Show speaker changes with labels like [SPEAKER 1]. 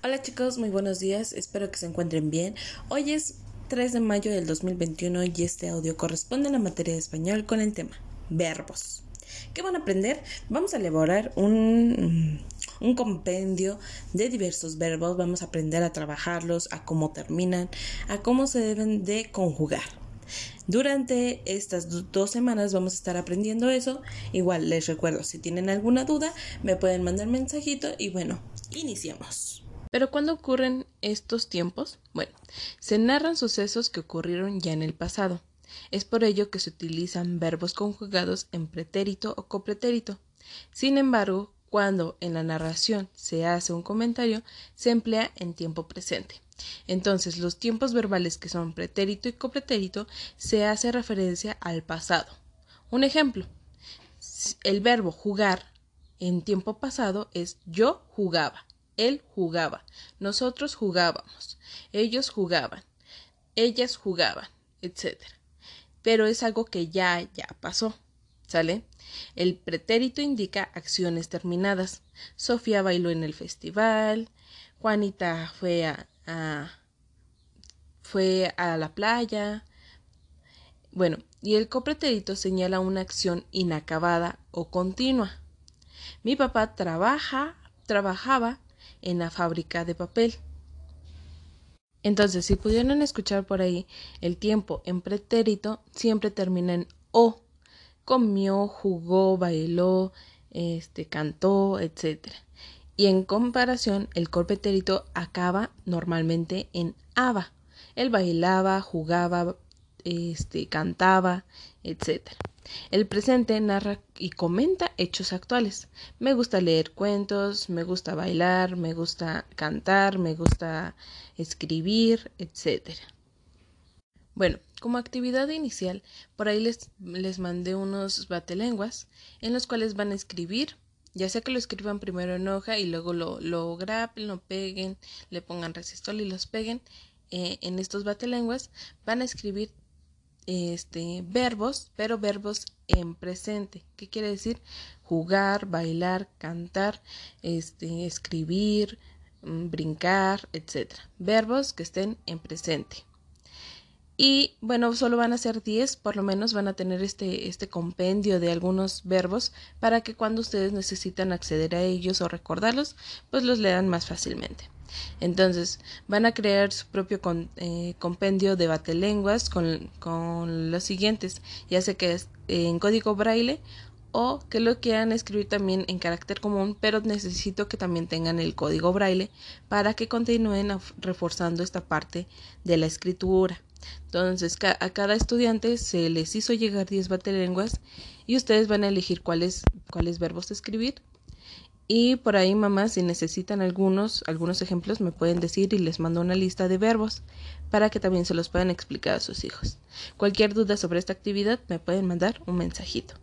[SPEAKER 1] Hola chicos, muy buenos días, espero que se encuentren bien. Hoy es 3 de mayo del 2021 y este audio corresponde a la materia de español con el tema verbos. ¿Qué van a aprender? Vamos a elaborar un, un compendio de diversos verbos, vamos a aprender a trabajarlos, a cómo terminan, a cómo se deben de conjugar. Durante estas dos semanas vamos a estar aprendiendo eso. Igual les recuerdo, si tienen alguna duda, me pueden mandar mensajito y bueno, iniciemos.
[SPEAKER 2] Pero ¿cuándo ocurren estos tiempos? Bueno, se narran sucesos que ocurrieron ya en el pasado. Es por ello que se utilizan verbos conjugados en pretérito o copretérito. Sin embargo, cuando en la narración se hace un comentario, se emplea en tiempo presente. Entonces, los tiempos verbales que son pretérito y copretérito se hace referencia al pasado. Un ejemplo, el verbo jugar en tiempo pasado es yo jugaba. Él jugaba, nosotros jugábamos, ellos jugaban, ellas jugaban, etc. Pero es algo que ya, ya pasó. ¿Sale? El pretérito indica acciones terminadas. Sofía bailó en el festival, Juanita fue a, a fue a la playa. Bueno, y el copretérito señala una acción inacabada o continua. Mi papá trabaja, trabajaba en la fábrica de papel. Entonces, si pudieron escuchar por ahí, el tiempo en pretérito siempre termina en o. Comió, jugó, bailó, este, cantó, etc. Y en comparación, el corpetérito acaba normalmente en aba. Él bailaba, jugaba, este, cantaba, etc. El presente narra y comenta hechos actuales. Me gusta leer cuentos, me gusta bailar, me gusta cantar, me gusta escribir, etc. Bueno, como actividad inicial, por ahí les, les mandé unos batelenguas en los cuales van a escribir, ya sea que lo escriban primero en hoja y luego lo, lo grapen, lo peguen, le pongan resistol y los peguen. Eh, en estos batelenguas van a escribir este, verbos, pero verbos en presente. ¿Qué quiere decir? Jugar, bailar, cantar, este, escribir, mm, brincar, etc. Verbos que estén en presente. Y bueno, solo van a ser 10, por lo menos van a tener este, este compendio de algunos verbos para que cuando ustedes necesitan acceder a ellos o recordarlos, pues los lean más fácilmente. Entonces, van a crear su propio eh, compendio de batelenguas con, con los siguientes, ya sea que es en código braille o que lo quieran escribir también en carácter común, pero necesito que también tengan el código braille para que continúen reforzando esta parte de la escritura. Entonces, a cada estudiante se les hizo llegar 10 batelenguas y ustedes van a elegir cuáles, cuáles verbos escribir y por ahí, mamá, si necesitan algunos, algunos ejemplos, me pueden decir y les mando una lista de verbos para que también se los puedan explicar a sus hijos. Cualquier duda sobre esta actividad, me pueden mandar un mensajito.